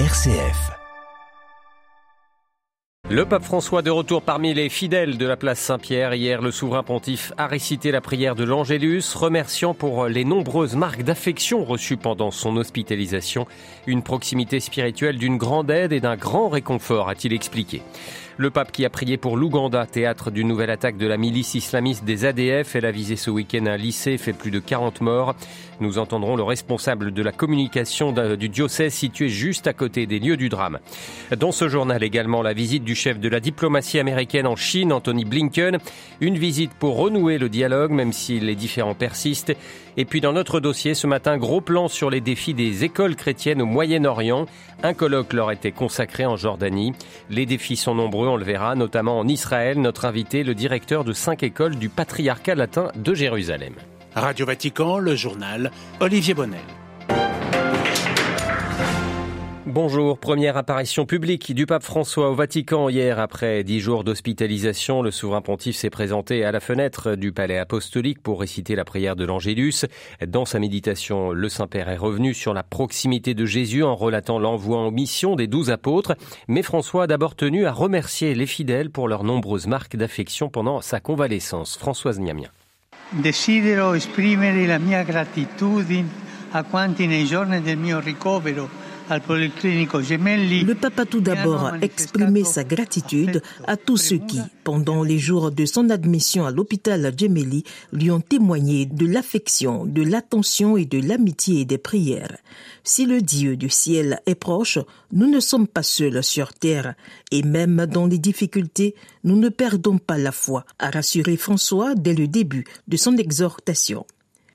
RCF. Le pape François de retour parmi les fidèles de la place Saint-Pierre. Hier, le souverain pontife a récité la prière de l'Angélus, remerciant pour les nombreuses marques d'affection reçues pendant son hospitalisation. Une proximité spirituelle d'une grande aide et d'un grand réconfort, a-t-il expliqué. Le pape qui a prié pour l'Ouganda, théâtre d'une nouvelle attaque de la milice islamiste des ADF. Elle a visé ce week-end un lycée, fait plus de 40 morts. Nous entendrons le responsable de la communication du diocèse situé juste à côté des lieux du drame. Dans ce journal également, la visite du chef de la diplomatie américaine en Chine, Anthony Blinken. Une visite pour renouer le dialogue, même si les différends persistent. Et puis dans notre dossier ce matin, gros plan sur les défis des écoles chrétiennes au Moyen-Orient. Un colloque leur était consacré en Jordanie. Les défis sont nombreux, on le verra, notamment en Israël. Notre invité, le directeur de cinq écoles du patriarcat latin de Jérusalem. Radio Vatican, le journal, Olivier Bonnel. Bonjour, première apparition publique du pape François au Vatican hier après dix jours d'hospitalisation. Le souverain pontife s'est présenté à la fenêtre du palais apostolique pour réciter la prière de l'Angélus. Dans sa méditation, le Saint-Père est revenu sur la proximité de Jésus en relatant l'envoi en mission des douze apôtres. Mais François a d'abord tenu à remercier les fidèles pour leurs nombreuses marques d'affection pendant sa convalescence. Françoise Niamien. Desidero esprimere la mia gratitudine a quanti nei giorni del mio ricovero le pape a tout d'abord exprimé sa gratitude à tous ceux qui, pendant les jours de son admission à l'hôpital Gemelli, lui ont témoigné de l'affection, de l'attention et de l'amitié et des prières. Si le Dieu du ciel est proche, nous ne sommes pas seuls sur terre, et même dans les difficultés, nous ne perdons pas la foi, a rassuré François dès le début de son exhortation.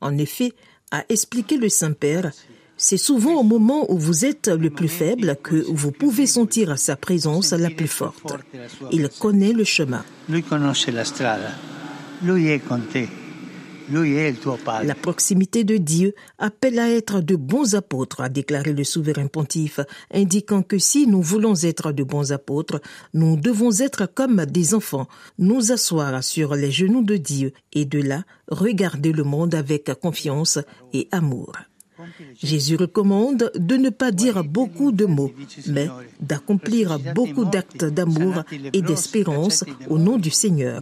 En effet, a expliqué le Saint-Père, c'est souvent au moment où vous êtes le plus faible que vous pouvez sentir sa présence la plus forte. Il connaît le chemin. La proximité de Dieu appelle à être de bons apôtres, a déclaré le souverain pontife, indiquant que si nous voulons être de bons apôtres, nous devons être comme des enfants, nous asseoir sur les genoux de Dieu et de là regarder le monde avec confiance et amour. Jésus recommande de ne pas dire beaucoup de mots, mais d'accomplir beaucoup d'actes d'amour et d'espérance au nom du Seigneur.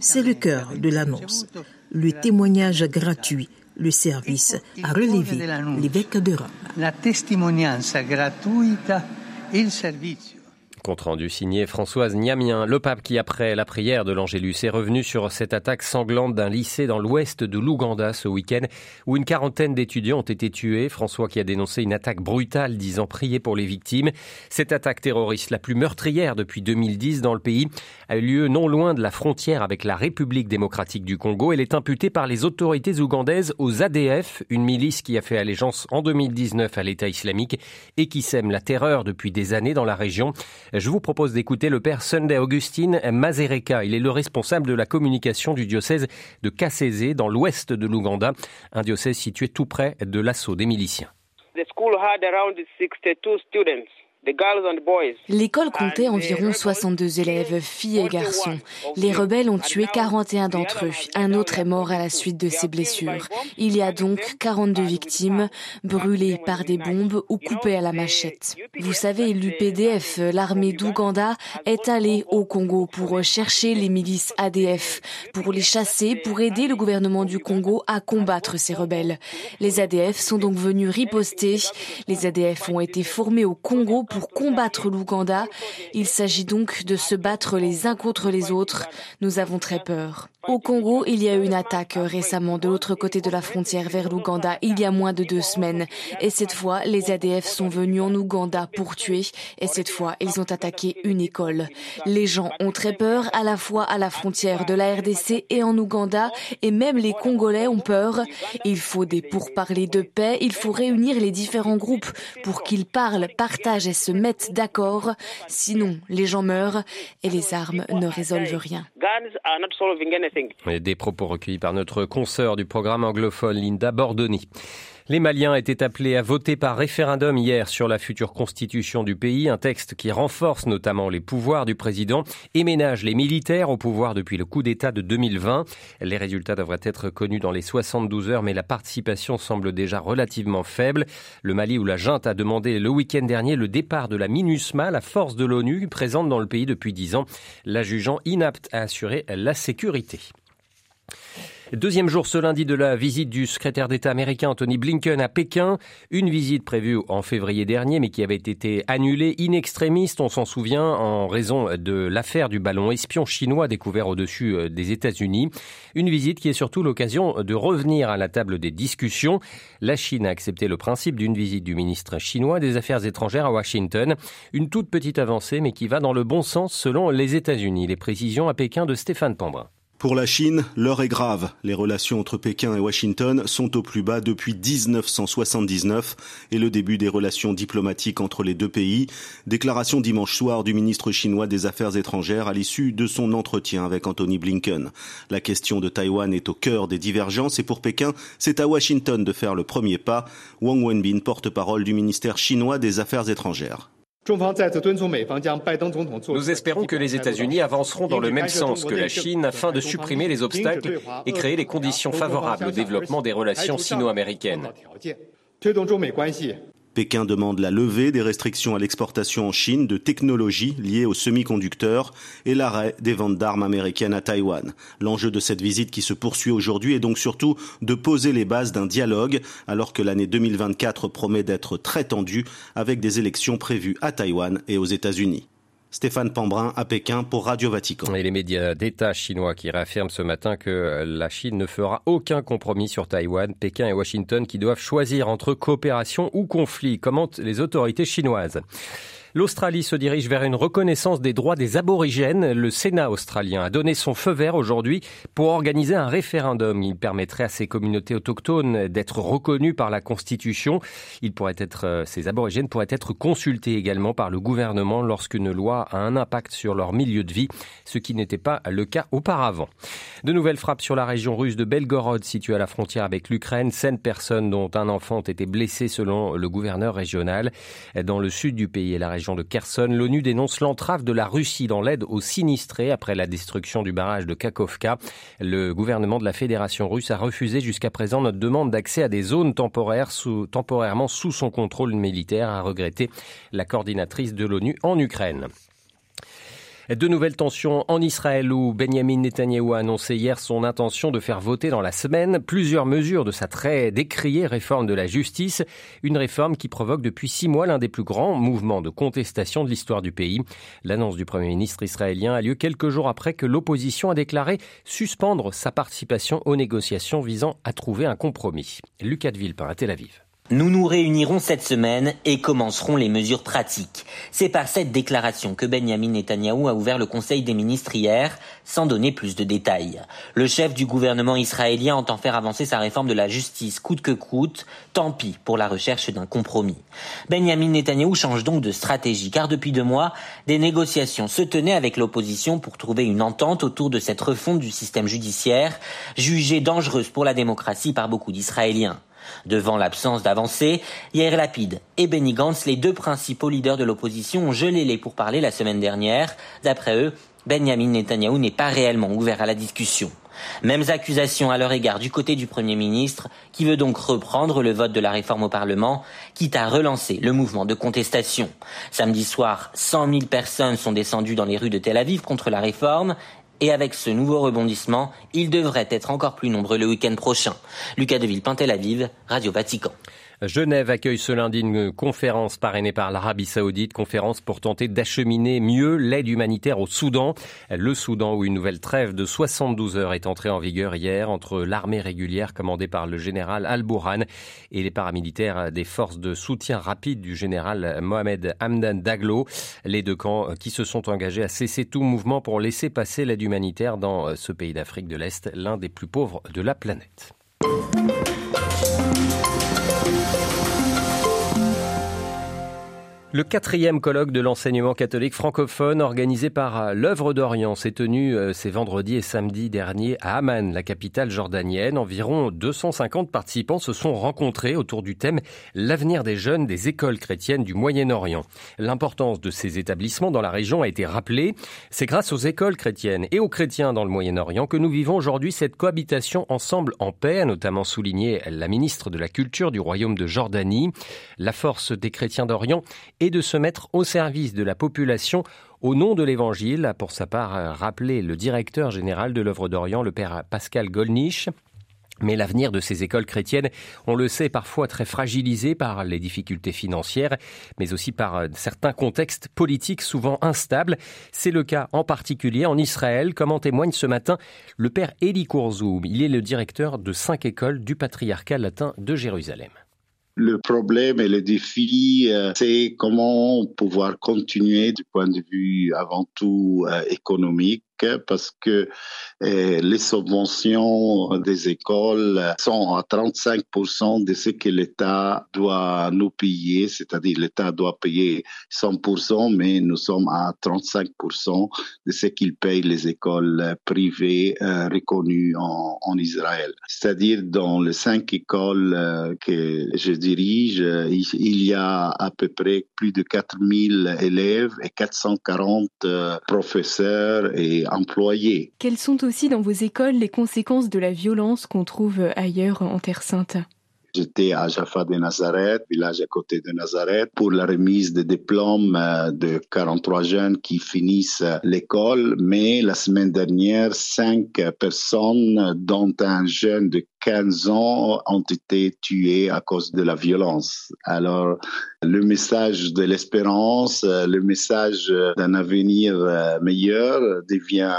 C'est le cœur de l'annonce, le témoignage gratuit, le service à relever l'évêque de Rome. La testimonianza gratuita. Compte rendu signé Françoise Niamien, le pape qui, après la prière de l'Angélus, est revenu sur cette attaque sanglante d'un lycée dans l'ouest de l'Ouganda ce week-end, où une quarantaine d'étudiants ont été tués. François qui a dénoncé une attaque brutale, disant prier pour les victimes. Cette attaque terroriste, la plus meurtrière depuis 2010 dans le pays, a eu lieu non loin de la frontière avec la République démocratique du Congo. Elle est imputée par les autorités ougandaises aux ADF, une milice qui a fait allégeance en 2019 à l'État islamique et qui sème la terreur depuis des années dans la région. Je vous propose d'écouter le père Sunday Augustine Mazereka. Il est le responsable de la communication du diocèse de Kasese dans l'ouest de l'Ouganda, un diocèse situé tout près de l'assaut des miliciens. L'école comptait environ 62 élèves, filles et garçons. Les rebelles ont tué 41 d'entre eux. Un autre est mort à la suite de ses blessures. Il y a donc 42 victimes, brûlées par des bombes ou coupées à la machette. Vous savez, l'UPDF, l'armée d'Ouganda, est allée au Congo pour chercher les milices ADF, pour les chasser, pour aider le gouvernement du Congo à combattre ces rebelles. Les ADF sont donc venus riposter. Les ADF ont été formés au Congo pour combattre l'Ouganda. Il s'agit donc de se battre les uns contre les autres. Nous avons très peur. Au Congo, il y a eu une attaque récemment de l'autre côté de la frontière vers l'Ouganda il y a moins de deux semaines. Et cette fois, les ADF sont venus en Ouganda pour tuer. Et cette fois, ils ont attaqué une école. Les gens ont très peur à la fois à la frontière de la RDC et en Ouganda. Et même les Congolais ont peur. Il faut des pourparlers de paix. Il faut réunir les différents groupes pour qu'ils parlent, partagent et se mettent d'accord. Sinon, les gens meurent et les armes ne résolvent rien. Des propos recueillis par notre consoeur du programme anglophone Linda Bordoni. Les Maliens étaient appelés à voter par référendum hier sur la future constitution du pays, un texte qui renforce notamment les pouvoirs du président et ménage les militaires au pouvoir depuis le coup d'État de 2020. Les résultats devraient être connus dans les 72 heures, mais la participation semble déjà relativement faible. Le Mali où la junte a demandé le week-end dernier le départ de la MINUSMA, la force de l'ONU présente dans le pays depuis 10 ans, la jugeant inapte à assurer la sécurité. Deuxième jour ce lundi de la visite du secrétaire d'État américain Anthony Blinken à Pékin. Une visite prévue en février dernier mais qui avait été annulée in on s'en souvient, en raison de l'affaire du ballon espion chinois découvert au-dessus euh, des États-Unis. Une visite qui est surtout l'occasion de revenir à la table des discussions. La Chine a accepté le principe d'une visite du ministre chinois des Affaires étrangères à Washington. Une toute petite avancée mais qui va dans le bon sens selon les États-Unis. Les précisions à Pékin de Stéphane Pambrin. Pour la Chine, l'heure est grave. Les relations entre Pékin et Washington sont au plus bas depuis 1979 et le début des relations diplomatiques entre les deux pays. Déclaration dimanche soir du ministre chinois des Affaires étrangères à l'issue de son entretien avec Anthony Blinken. La question de Taïwan est au cœur des divergences et pour Pékin, c'est à Washington de faire le premier pas. Wang Wenbin, porte-parole du ministère chinois des Affaires étrangères. Nous espérons que les États-Unis avanceront dans le même sens que la Chine afin de supprimer les obstacles et créer les conditions favorables au développement des relations sino-américaines. Pékin demande la levée des restrictions à l'exportation en Chine de technologies liées aux semi-conducteurs et l'arrêt des ventes d'armes américaines à Taïwan. L'enjeu de cette visite qui se poursuit aujourd'hui est donc surtout de poser les bases d'un dialogue alors que l'année 2024 promet d'être très tendue avec des élections prévues à Taïwan et aux États-Unis. Stéphane Pambrin à Pékin pour Radio Vatican. Et les médias d'État chinois qui réaffirment ce matin que la Chine ne fera aucun compromis sur Taïwan, Pékin et Washington qui doivent choisir entre coopération ou conflit, commentent les autorités chinoises. L'Australie se dirige vers une reconnaissance des droits des aborigènes. Le Sénat australien a donné son feu vert aujourd'hui pour organiser un référendum. Il permettrait à ces communautés autochtones d'être reconnues par la Constitution. Il pourrait être, euh, ces aborigènes pourraient être consultés également par le gouvernement lorsqu'une loi a un impact sur leur milieu de vie, ce qui n'était pas le cas auparavant. De nouvelles frappes sur la région russe de Belgorod, située à la frontière avec l'Ukraine. Sept personnes, dont un enfant, ont été blessées selon le gouverneur régional. Dans le sud du pays et la de Kherson, l'ONU dénonce l'entrave de la Russie dans l'aide aux sinistrés après la destruction du barrage de Kakovka. Le gouvernement de la Fédération russe a refusé jusqu'à présent notre demande d'accès à des zones temporairement sous son contrôle militaire, a regretté la coordinatrice de l'ONU en Ukraine. De nouvelles tensions en Israël où Benjamin Netanyahu a annoncé hier son intention de faire voter dans la semaine plusieurs mesures de sa très décriée réforme de la justice, une réforme qui provoque depuis six mois l'un des plus grands mouvements de contestation de l'histoire du pays. L'annonce du Premier ministre israélien a lieu quelques jours après que l'opposition a déclaré suspendre sa participation aux négociations visant à trouver un compromis. Lucas de Villepin à Tel Aviv. Nous nous réunirons cette semaine et commencerons les mesures pratiques. C'est par cette déclaration que Benjamin Netanyahou a ouvert le Conseil des ministres hier, sans donner plus de détails. Le chef du gouvernement israélien entend faire avancer sa réforme de la justice coûte que coûte, tant pis pour la recherche d'un compromis. Benjamin Netanyahou change donc de stratégie, car depuis deux mois, des négociations se tenaient avec l'opposition pour trouver une entente autour de cette refonte du système judiciaire, jugée dangereuse pour la démocratie par beaucoup d'Israéliens. Devant l'absence d'avancée, Yair Lapid et Benny Gantz, les deux principaux leaders de l'opposition, ont gelé les pourparlers la semaine dernière. D'après eux, Benjamin Netanyahou n'est pas réellement ouvert à la discussion. Mêmes accusations à leur égard du côté du Premier ministre, qui veut donc reprendre le vote de la réforme au Parlement, quitte à relancer le mouvement de contestation. Samedi soir, 100 000 personnes sont descendues dans les rues de Tel Aviv contre la réforme, et avec ce nouveau rebondissement, il devrait être encore plus nombreux le week-end prochain. Lucas Deville, Tel Aviv, Radio Vatican. Genève accueille ce lundi une conférence parrainée par l'Arabie Saoudite, conférence pour tenter d'acheminer mieux l'aide humanitaire au Soudan. Le Soudan où une nouvelle trêve de 72 heures est entrée en vigueur hier entre l'armée régulière commandée par le général Al-Bourhan et les paramilitaires des forces de soutien rapide du général Mohamed Hamdan Daglo. Les deux camps qui se sont engagés à cesser tout mouvement pour laisser passer l'aide humanitaire dans ce pays d'Afrique de l'Est, l'un des plus pauvres de la planète. Le quatrième colloque de l'enseignement catholique francophone organisé par euh, l'œuvre d'Orient s'est tenu euh, ces vendredis et samedis dernier à Amman, la capitale jordanienne. Environ 250 participants se sont rencontrés autour du thème L'avenir des jeunes des écoles chrétiennes du Moyen-Orient. L'importance de ces établissements dans la région a été rappelée. C'est grâce aux écoles chrétiennes et aux chrétiens dans le Moyen-Orient que nous vivons aujourd'hui cette cohabitation ensemble en paix, a notamment souligné la ministre de la Culture du Royaume de Jordanie. La force des chrétiens d'Orient et de se mettre au service de la population au nom de l'Évangile, a pour sa part rappelé le directeur général de l'œuvre d'Orient, le père Pascal Golnisch. Mais l'avenir de ces écoles chrétiennes, on le sait, parfois très fragilisé par les difficultés financières, mais aussi par euh, certains contextes politiques souvent instables. C'est le cas en particulier en Israël, comme en témoigne ce matin le père Eli Kourzoum. Il est le directeur de cinq écoles du patriarcat latin de Jérusalem. Le problème et le défi, euh, c'est comment pouvoir continuer du point de vue avant tout euh, économique parce que eh, les subventions des écoles sont à 35% de ce que l'État doit nous payer, c'est-à-dire l'État doit payer 100%, mais nous sommes à 35% de ce qu'il paye les écoles privées euh, reconnues en, Israël. C'est-à-dire dans les cinq écoles euh, que je dirige, il y a à peu près plus de 4000 élèves et 440 euh, professeurs et employés. Quelles sont aussi dans vos écoles les conséquences de la violence qu'on trouve ailleurs en Terre Sainte? J'étais à Jaffa de Nazareth, village à côté de Nazareth, pour la remise des diplômes euh, de 43 jeunes qui finissent l'école. Mais la semaine dernière, cinq personnes, dont un jeune de 15 ans ont été tués à cause de la violence. Alors, le message de l'espérance, le message d'un avenir meilleur devient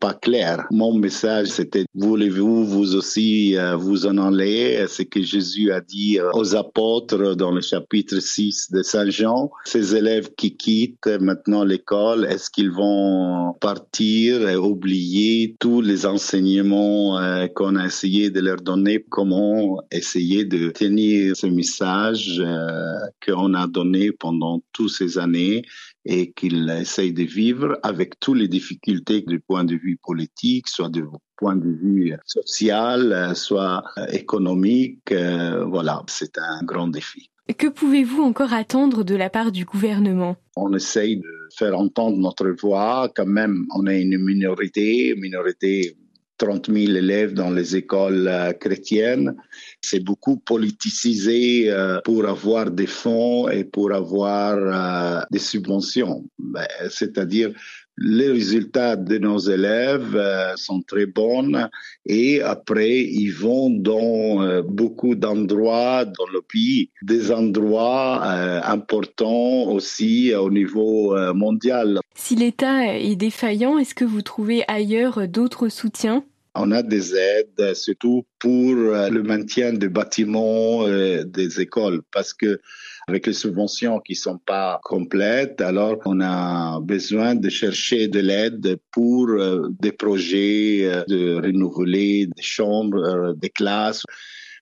pas clair. Mon message, c'était, voulez-vous vous aussi euh, vous en aller? C'est que Jésus a dit aux apôtres dans le chapitre 6 de Saint Jean, ces élèves qui quittent maintenant l'école, est-ce qu'ils vont partir et oublier tous les enseignements euh, qu'on a essayé de leur donner comment essayer de tenir ce message euh, qu'on a donné pendant toutes ces années et qu'il essaye de vivre avec toutes les difficultés du point de vue politique, soit du point de vue social, soit économique. Euh, voilà, c'est un grand défi. Que pouvez-vous encore attendre de la part du gouvernement? On essaye de faire entendre notre voix. Quand même, on est une minorité, minorité 30 000 élèves dans les écoles euh, chrétiennes. C'est beaucoup politisé euh, pour avoir des fonds et pour avoir euh, des subventions. Ben, c'est-à-dire les résultats de nos élèves sont très bons et après ils vont dans beaucoup d'endroits dans le pays, des endroits importants aussi au niveau mondial. Si l'État est défaillant, est-ce que vous trouvez ailleurs d'autres soutiens? On a des aides, surtout pour euh, le maintien des bâtiments euh, des écoles, parce que avec les subventions qui sont pas complètes, alors on a besoin de chercher de l'aide pour euh, des projets de renouveler des chambres, des classes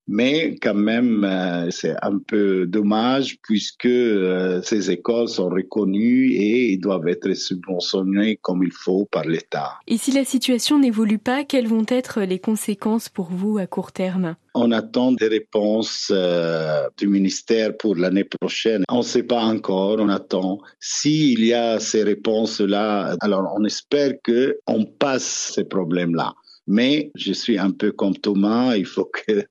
mais quand même, euh, c'est un peu dommage puisque euh, ces écoles sont reconnues et doivent être subventionnées comme il faut par l'État. Et si la situation n'évolue pas, quelles vont être les conséquences pour vous à court terme? On attend des réponses euh, du ministère pour l'année prochaine. On ne sait pas encore, on attend. S'il y a ces réponses-là, alors on espère que on passe ces problèmes-là. Mais je suis un peu comme Thomas, il faut que,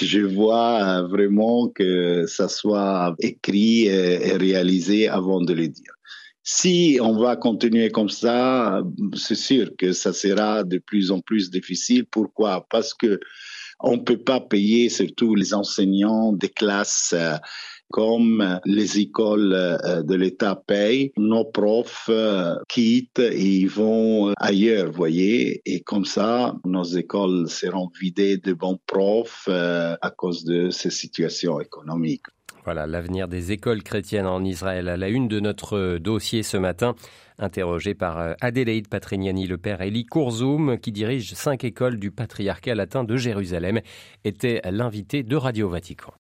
je vois vraiment que ça soit écrit et, réalisé avant de le dire. Si on va continuer comme ça, c'est sûr que ça sera de plus en plus difficile. Pourquoi? Parce que on peut pas payer surtout les enseignants des classes comme les écoles euh, de l'État payent, nos profs euh, quittent et ils vont ailleurs, voyez, et comme ça, nos écoles seront vidées de bons profs euh, à cause de ces situations économiques. Voilà l'avenir des écoles chrétiennes en Israël à la une de notre dossier ce matin, interrogé par Adélaïde Patrignani, le père Eli Kourzoum, qui dirige cinq écoles du patriarcat latin de Jérusalem, était l'invité de Radio Vatican.